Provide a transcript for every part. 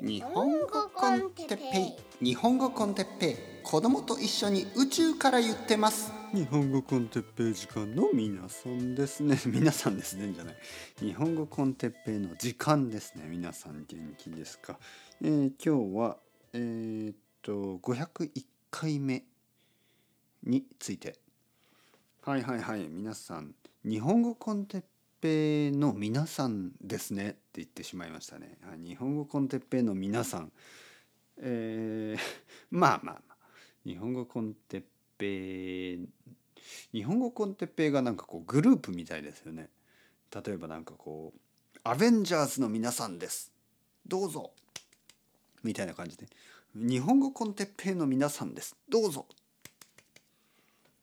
日本語 con テッペイ。日本語 con テッペイ。子供と一緒に宇宙から言ってます。日本語 con テッペイ時間の皆さんですね。皆さんですねじゃない。日本語 con テッペイの時間ですね。皆さん元気ですか、えー、今日はえー、っと501回目について。はいはいはい。皆さん日本語 con テッペイの皆さんですねって言ってしまいましたね。日本語 con テッペイの皆さん。えー、まあまあまあ。日本語 con テッペイ日本語 con テッペイがなんかこうグループみたいですよね。例えばなんかこう「アベンジャーズの皆さんです。どうぞ」みたいな感じで「日本語 con テッペイの皆さんです。どうぞ」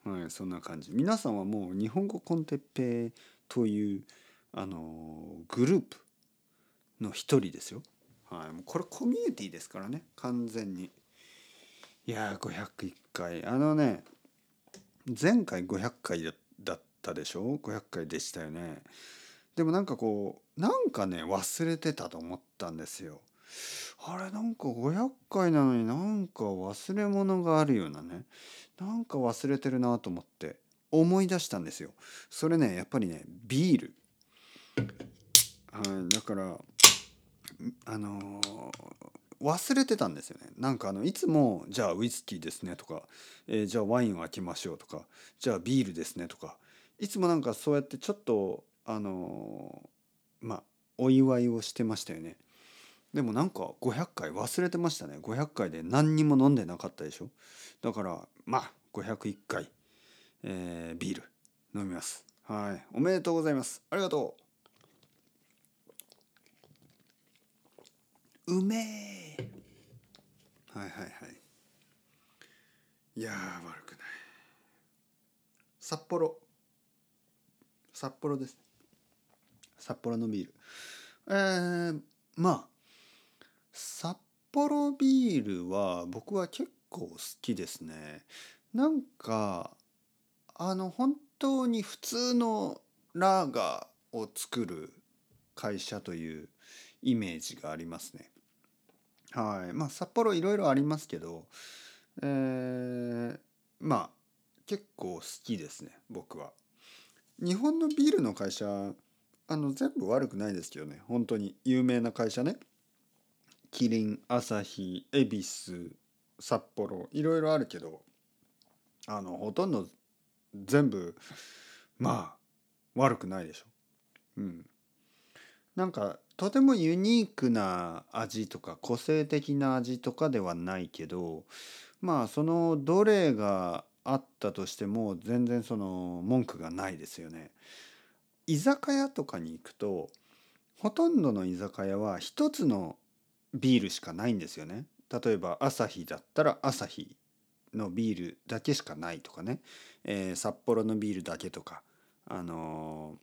はい、そんな感じ。皆さんはもう日本語 con テッペイというあのグループの一人ですよ。はい、もうこれコミュニティですからね完全に。いや501回あのね前回500回だったでしょ？500回でしたよね。でもなんかこうなんかね忘れてたと思ったんですよ。あれなんか500回なのになんか忘れ物があるようなねなんか忘れてるなと思って思い出したんですよ。それねやっぱりねビール。はい、だからあのー、忘れてたんですよね。なんかあのいつもじゃあウイスキーですねとか、えー、じゃあワインを開けましょうとかじゃあビールですねとかいつもなんかそうやってちょっとあのー、まあお祝いをしてましたよね。でもなんか500回忘れてましたね500回で何にも飲んでなかったでしょだからまあ501回、えー、ビール飲みます。はい。おめでとうございます。ありがとう。うめえはいはいはい。いや悪くない。札幌。札幌です。札幌のビール。えー、まあ札幌ビールは僕は結構好きですね。なんかあの本当に普通のラーガーを作る会社というイメージがありますね。はい。まあ札幌いろいろありますけど、えー、まあ結構好きですね僕は。日本のビールの会社あの全部悪くないですけどね本当に有名な会社ね。キリン朝日恵比寿札幌いろいろあるけどあのほとんど全部まあ悪くないでしょ。うん、なんかとてもユニークな味とか個性的な味とかではないけどまあそのどれがあったとしても全然その文句がないですよね。居酒屋とかに行くとほとんどの居酒屋は一つのビールしかないんですよね。例えば朝日だったら朝日のビールだけしかないとかね、えー、札幌のビールだけとか、あの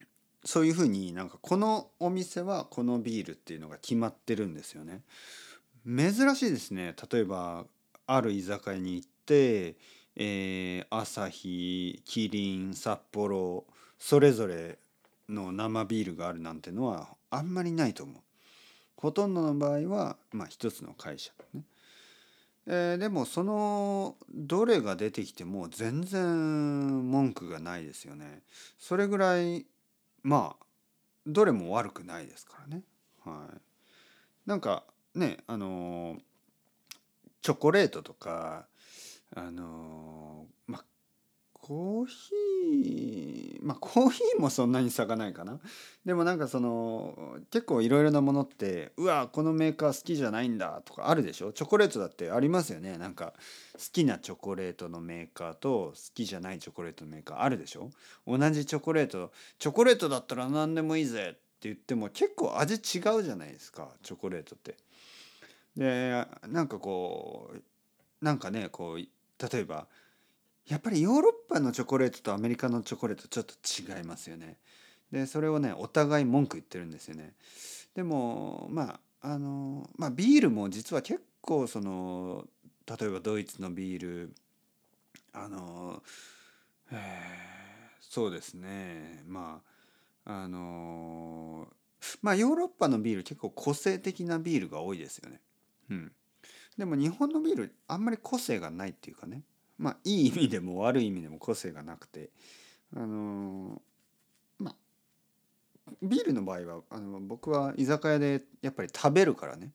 ー、そういうふうになんかこのお店はこのビールっていうのが決まってるんですよね。珍しいですね例えばある居酒屋に行って、えー、朝日キリン札幌それぞれの生ビールがあるなんてのはあんまりないと思う。ほとんどの場合は、まあ、一つの会社ね。えー、でもそのどれが出てきても全然文句がないですよね。それぐらいまあどれも悪くないですからね。はい、なんかねあのチョコレートとかあのまあコーヒーまあコーヒーもそんなに差がないかな。でもなんかその結構いろいろなものってうわこのメーカー好きじゃないんだとかあるでしょ？チョコレートだってありますよね。なんか好きなチョコレートのメーカーと好きじゃないチョコレートのメーカーあるでしょ？同じチョコレートチョコレートだったら何でもいいぜって言っても結構味違うじゃないですかチョコレートって。でなんかこうなんかねこう例えばやっぱりヨーロッパのチョコレートとアメリカのチョコレートちょっと違いますよね。でそれをねお互い文句言ってるんですよね。でもまああのまあビールも実は結構その例えばドイツのビールあの、えー、そうですねまああのまあヨーロッパのビール結構個性的なビールが多いですよね。うん、でも日本のビールあんまり個性がないっていうかねまあいい意味でも悪い意味でも個性がなくてあのー、まあビールの場合はあの僕は居酒屋でやっぱり食べるからね。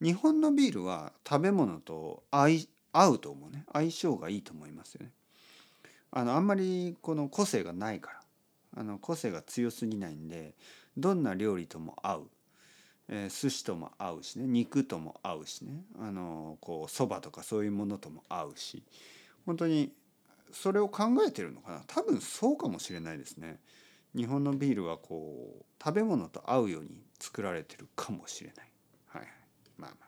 日本のビールは食べ物と合合うと思うね。相性がいいと思いますよね。あのあんまりこの個性がないから。あの個性が強すぎないんでどんな料理とも合う、えー、寿司とも合うしね。肉とも合うしね。あのこうそばとかそういうものとも合うし。本当にそれを考えてるのかな多分そうかもしれないですね。日本のビールはこう食べ物と合うように作られてるかもしれない。はいはい。まあま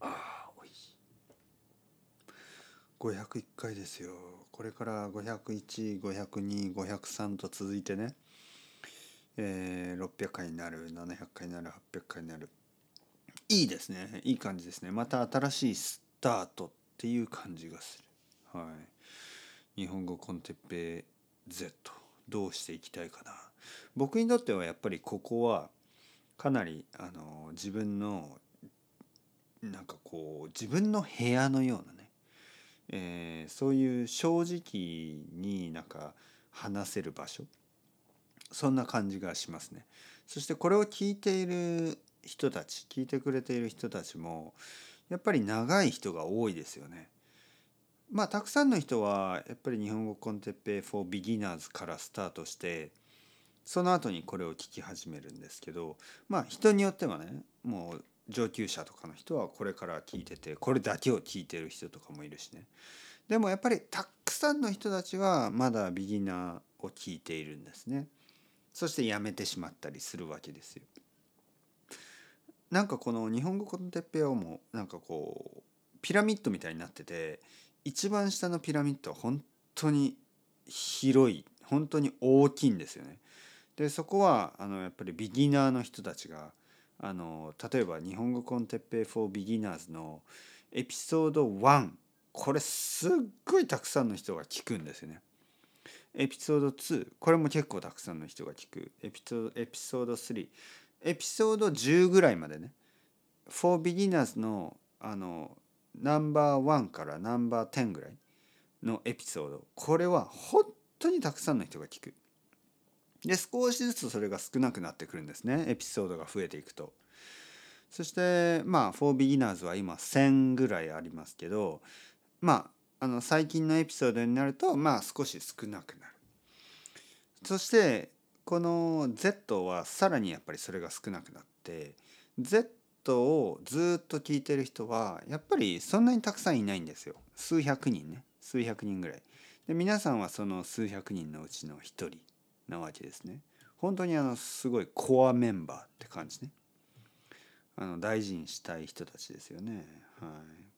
あ。ああ、おいしい。501回ですよ。これから501、502、503と続いてね、えー、600回になる、700回になる、800回になる。いいですね。いい感じですね。また新しいスタートっていう感じがする。はい。日本語コンテッペ Z どうしていきたいかな僕にとってはやっぱりここはかなりあの自分のなんかこう自分の部屋のようなね、えー、そういう正直になんか話せる場所そんな感じがしますね。そしてこれを聞いている人たち聞いてくれている人たちもやっぱり長い人が多いですよね。まあたくさんの人はやっぱり日本語コンテッペイ for beginners からスタートしてその後にこれを聞き始めるんですけどまあ人によってはねもう上級者とかの人はこれから聞いててこれだけを聞いてる人とかもいるしね。でもやっぱりたくさんの人たちはまだビギナーを聞いているんですね。そしてやめてしまったりするわけですよ。なんかこの日本語コンテッペイもなんかこうピラミッドみたいになってて一番下のピラミッドは本当に広い本当に大きいんですよね。でそこはあのやっぱりビギナーの人たちがあの例えば「日本語コンテッペイ for beginners」のエピソード1これすっごいたくさんの人が聞くんですよね。エピソード2これも結構たくさんの人が聞くエピソードエピソード3エピソード10ぐらいまでね For beginners のあのナンバーワンからナンバー10ぐらいのエピソードこれは本当にたくさんの人が聞く。で少しずつそれが少なくなってくるんですねエピソードが増えていくと。そしてまあ「For Beginners」は今1,000ぐらいありますけどまああの最近のエピソードになるとまあ少し少なくなる。そしてこの Z はさらにやっぱりそれが少なくなって Z をずっと聞いてる人はやっぱりそんなにたくさんいないんですよ。数百人ね。数百人ぐらい。で皆さんはその数百人のうちの一人なわけですね。本当にあのすごいコアメンバーって感じね。あの大事にしたい人たちですよね。はい。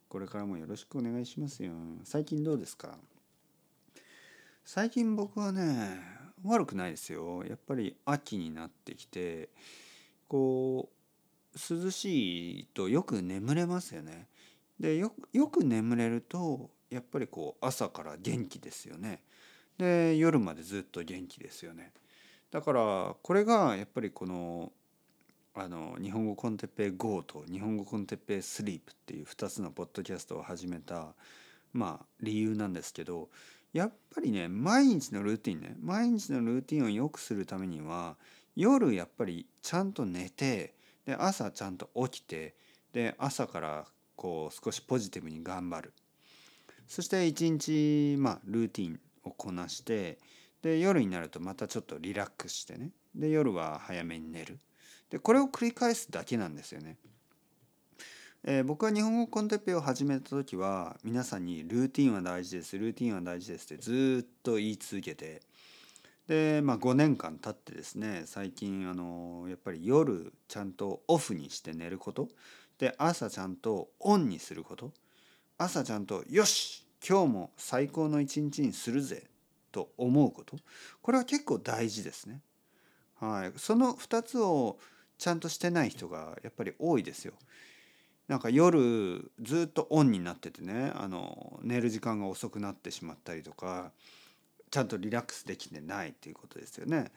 これからもよろしくお願いしますよ。最近どうですか？最近僕はね悪くないですよやっぱり秋になってきてこう涼しいとよく眠れますよね。でよく眠れるとやっぱりこう朝から元気ですよね。で夜までずっと元気ですよね。だからこれがやっぱりこのあの日本語コンテッペイ GO と日本語コンテッペイスリープっていう2つのポッドキャストを始めたまあ理由なんですけどやっぱりね毎日のルーティンね毎日のルーティンを良くするためには夜やっぱりちゃんと寝てで朝ちゃんと起きてで朝からこう少しポジティブに頑張るそして一日まあルーティンをこなしてで夜になるとまたちょっとリラックスしてねで夜は早めに寝るでこれを繰り返すだけなんですよね。えー、僕は日本語コンテッペを始めた時は皆さんにルーティンは大事ですルーティンは大事ですってずっと言い続けてで、まあ、5年間経ってですね最近あのやっぱり夜ちゃんとオフにして寝ることで朝ちゃんとオンにすること朝ちゃんと「よし今日も最高の一日にするぜ」と思うことこれは結構大事ですね。はい、その2つをちゃんとしてない人がやっぱり多いですよ。なんか夜ずっとオンになっててねあの寝る時間が遅くなってしまったりとかちゃんとリラックスできてないっていうことですよね。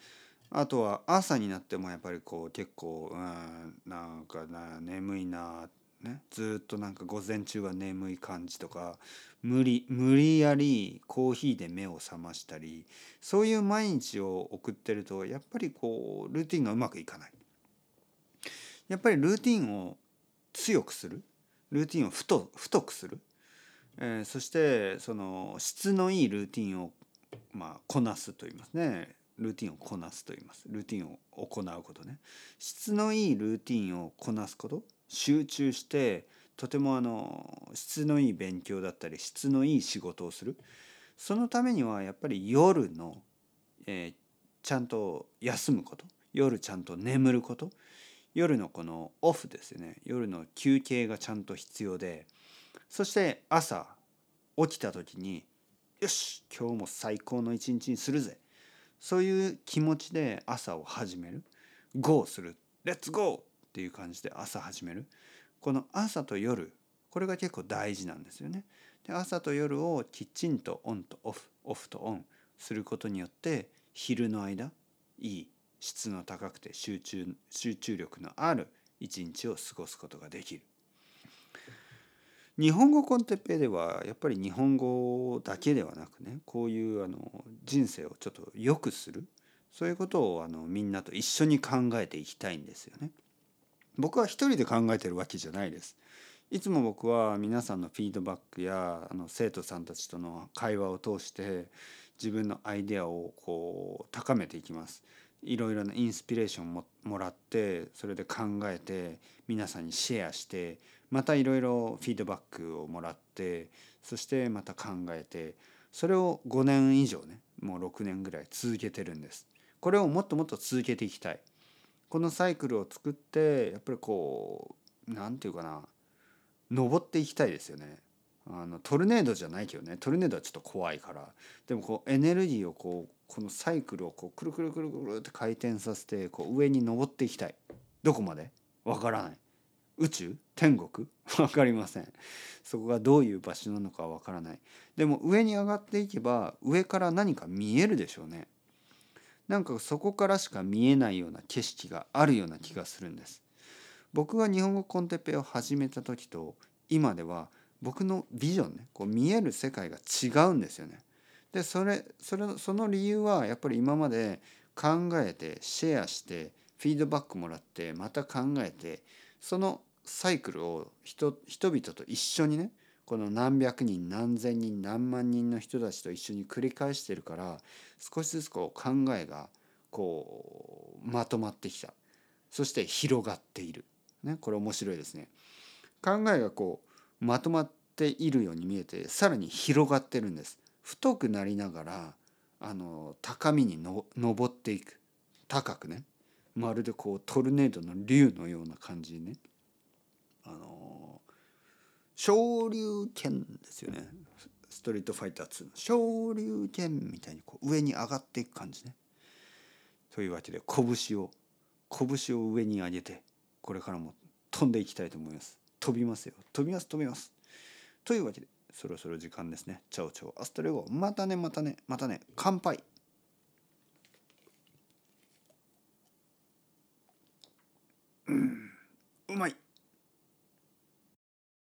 あとは朝になってもやっぱりこう結構うんなんかな眠いなねずっとなんか午前中は眠い感じとか無理無理やりコーヒーで目を覚ましたりそういう毎日を送ってるとやっぱりこうルーティンがうまくいかない。やっぱりルーティンを強くする？ルーティンを太太くする、えー、そしてその質のいいルーティンをまあこなすと言いますね。ルーティンをこなすと言います。ルーティンを行うことね。質のいいルーティンをこなすこと。集中してとてもあの質のいい勉強だったり質のいい仕事をする。そのためにはやっぱり夜の、えー、ちゃんと休むこと。夜ちゃんと眠ること。夜のこのオフですよね。夜の休憩がちゃんと必要でそして朝起きた時によし今日も最高の一日にするぜ。そういう気持ちで朝を始める。GO する。レッツゴーっていう感じで朝始める。この朝と夜これが結構大事なんですよね。で朝と夜をきちんとオンとオフオフとオンすることによって昼の間いい質の高くて集中集中力のある一日を過ごすことができる。日本語コンテッペではやっぱり日本語だけではなくねこういうあの人生をちょっと良くするそういうことをあのみんなと一緒に考えていきたいんですよね。僕は一人で考えてるわけじゃないです。いつも僕は皆さんのフィードバックやあの生徒さんたちとの会話を通して自分のアイデアをこう高めていきます。いろいろなインスピレーションももらってそれで考えて皆さんにシェアしてまたいろいろフィードバックをもらってそしてまた考えてそれを5年以上ねもう6年ぐらい続けてるんです。これをもっともっと続けていきたい。このサイクルを作ってやっぱりこう何て言うかな登っていきたいですよね。あのトルネードじゃないけどねトルネードはちょっと怖いからでもこうエネルギーをこうこのサイクルをこうくるくるくるくるって回転させてこう上に登っていきたい。どこまで？わからない。宇宙？天国？わかりません。そこがどういう場所なのかわからない。でも上に上がっていけば上から何か見えるでしょうね。なんかそこからしか見えないような景色があるような気がするんです。僕が日本語コンテッペを始めた時と今では僕のビジョンねこう見える世界が違うんですよね。でそれそれその理由はやっぱり今まで考えてシェアしてフィードバックもらってまた考えてそのサイクルを人人々と一緒にねこの何百人何千人何万人の人たちと一緒に繰り返してるから少しずつこう考えがこうまとまってきたそして広がっている、ね、これ面白いですね。考えがこうまとまっているように見えてさらに広がってるんです。太くなりながらあの高みにの登っていく。高くね。まるでこうトルネードの竜のような感じね。あの昇竜拳ですよね。ストリートファイター2の。昇竜拳みたいにこう上に上がっていく感じね。というわけで拳を拳を上に上げてこれからも飛んでいきたいと思います。飛びますよ。飛びます飛びます。というわけでそろそろ時間ですね。 Ciao ciao。Hasta luego。またね、またね、またね。乾杯。う、うまい。